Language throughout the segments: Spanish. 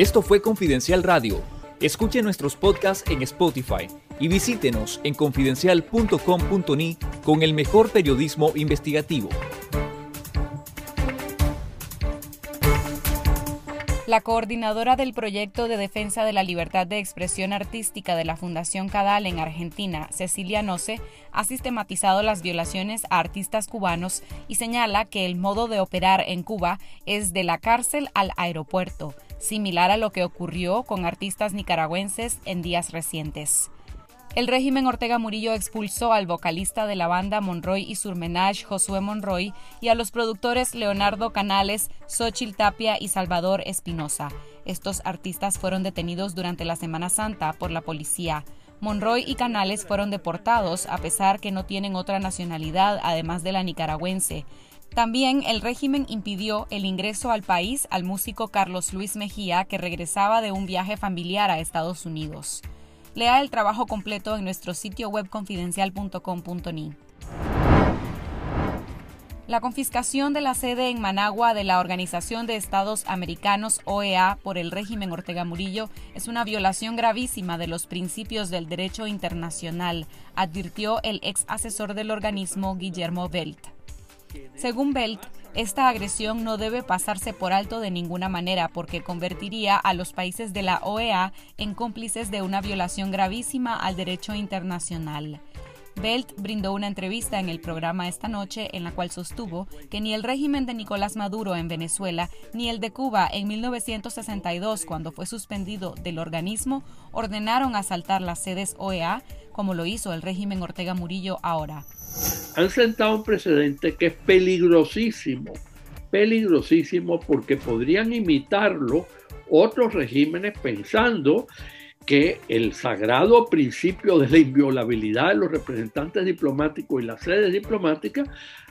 Esto fue Confidencial Radio. Escuche nuestros podcasts en Spotify y visítenos en confidencial.com.ni con el mejor periodismo investigativo. La coordinadora del proyecto de defensa de la libertad de expresión artística de la Fundación Cadal en Argentina, Cecilia Noce, ha sistematizado las violaciones a artistas cubanos y señala que el modo de operar en Cuba es de la cárcel al aeropuerto, similar a lo que ocurrió con artistas nicaragüenses en días recientes. El régimen Ortega Murillo expulsó al vocalista de la banda Monroy y Surmenage, Josué Monroy, y a los productores Leonardo Canales, Xochil Tapia y Salvador Espinosa. Estos artistas fueron detenidos durante la Semana Santa por la policía. Monroy y Canales fueron deportados a pesar que no tienen otra nacionalidad además de la nicaragüense. También el régimen impidió el ingreso al país al músico Carlos Luis Mejía, que regresaba de un viaje familiar a Estados Unidos. Lea el trabajo completo en nuestro sitio web confidencial.com.ni. La confiscación de la sede en Managua de la Organización de Estados Americanos OEA por el régimen Ortega Murillo es una violación gravísima de los principios del derecho internacional, advirtió el ex asesor del organismo Guillermo Belt. Según Belt, esta agresión no debe pasarse por alto de ninguna manera porque convertiría a los países de la OEA en cómplices de una violación gravísima al derecho internacional. Belt brindó una entrevista en el programa esta noche en la cual sostuvo que ni el régimen de Nicolás Maduro en Venezuela ni el de Cuba en 1962, cuando fue suspendido del organismo, ordenaron asaltar las sedes OEA, como lo hizo el régimen Ortega Murillo ahora han sentado un precedente que es peligrosísimo, peligrosísimo porque podrían imitarlo otros regímenes pensando que el sagrado principio de la inviolabilidad de los representantes diplomáticos y las sedes diplomáticas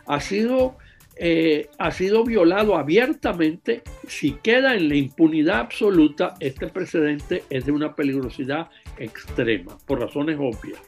ha sido, eh, ha sido violado abiertamente. Si queda en la impunidad absoluta, este precedente es de una peligrosidad extrema, por razones obvias.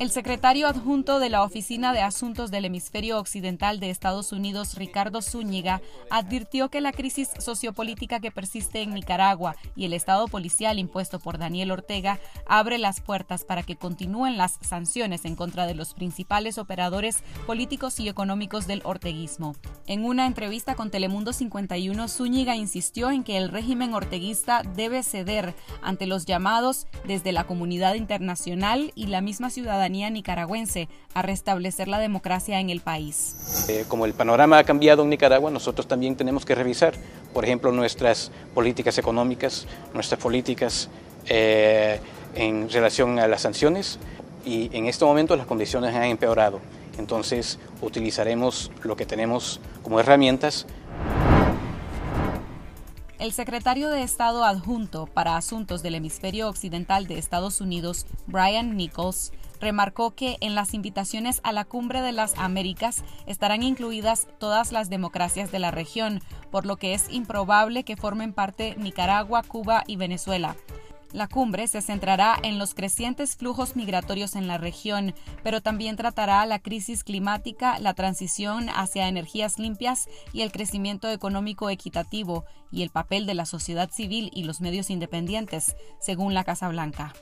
El secretario adjunto de la Oficina de Asuntos del Hemisferio Occidental de Estados Unidos, Ricardo Zúñiga, advirtió que la crisis sociopolítica que persiste en Nicaragua y el estado policial impuesto por Daniel Ortega abre las puertas para que continúen las sanciones en contra de los principales operadores políticos y económicos del orteguismo. En una entrevista con Telemundo 51, Zúñiga insistió en que el régimen orteguista debe ceder ante los llamados desde la comunidad internacional y la misma ciudadanía nicaragüense a restablecer la democracia en el país. Eh, como el panorama ha cambiado en Nicaragua, nosotros también tenemos que revisar, por ejemplo, nuestras políticas económicas, nuestras políticas eh, en relación a las sanciones y en este momento las condiciones han empeorado. Entonces utilizaremos lo que tenemos como herramientas el secretario de Estado adjunto para Asuntos del Hemisferio Occidental de Estados Unidos, Brian Nichols, remarcó que en las invitaciones a la Cumbre de las Américas estarán incluidas todas las democracias de la región, por lo que es improbable que formen parte Nicaragua, Cuba y Venezuela. La cumbre se centrará en los crecientes flujos migratorios en la región, pero también tratará la crisis climática, la transición hacia energías limpias y el crecimiento económico equitativo y el papel de la sociedad civil y los medios independientes, según la Casa Blanca.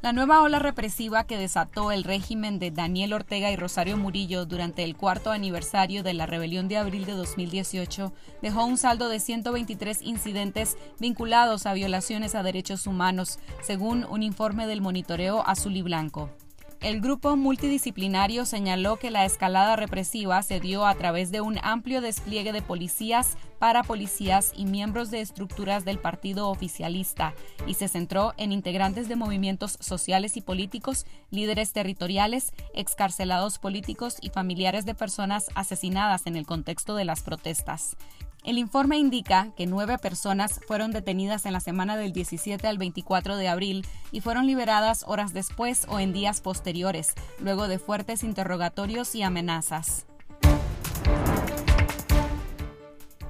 La nueva ola represiva que desató el régimen de Daniel Ortega y Rosario Murillo durante el cuarto aniversario de la rebelión de abril de 2018 dejó un saldo de 123 incidentes vinculados a violaciones a derechos humanos, según un informe del monitoreo azul y blanco. El grupo multidisciplinario señaló que la escalada represiva se dio a través de un amplio despliegue de policías, parapolicías y miembros de estructuras del partido oficialista y se centró en integrantes de movimientos sociales y políticos, líderes territoriales, excarcelados políticos y familiares de personas asesinadas en el contexto de las protestas. El informe indica que nueve personas fueron detenidas en la semana del 17 al 24 de abril y fueron liberadas horas después o en días posteriores, luego de fuertes interrogatorios y amenazas.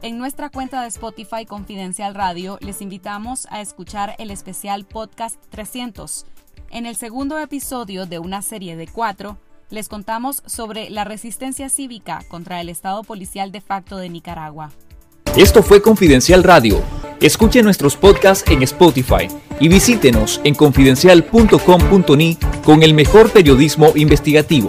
En nuestra cuenta de Spotify Confidencial Radio les invitamos a escuchar el especial Podcast 300. En el segundo episodio de una serie de cuatro, les contamos sobre la resistencia cívica contra el Estado policial de facto de Nicaragua. Esto fue Confidencial Radio. Escuche nuestros podcasts en Spotify y visítenos en confidencial.com.ni con el mejor periodismo investigativo.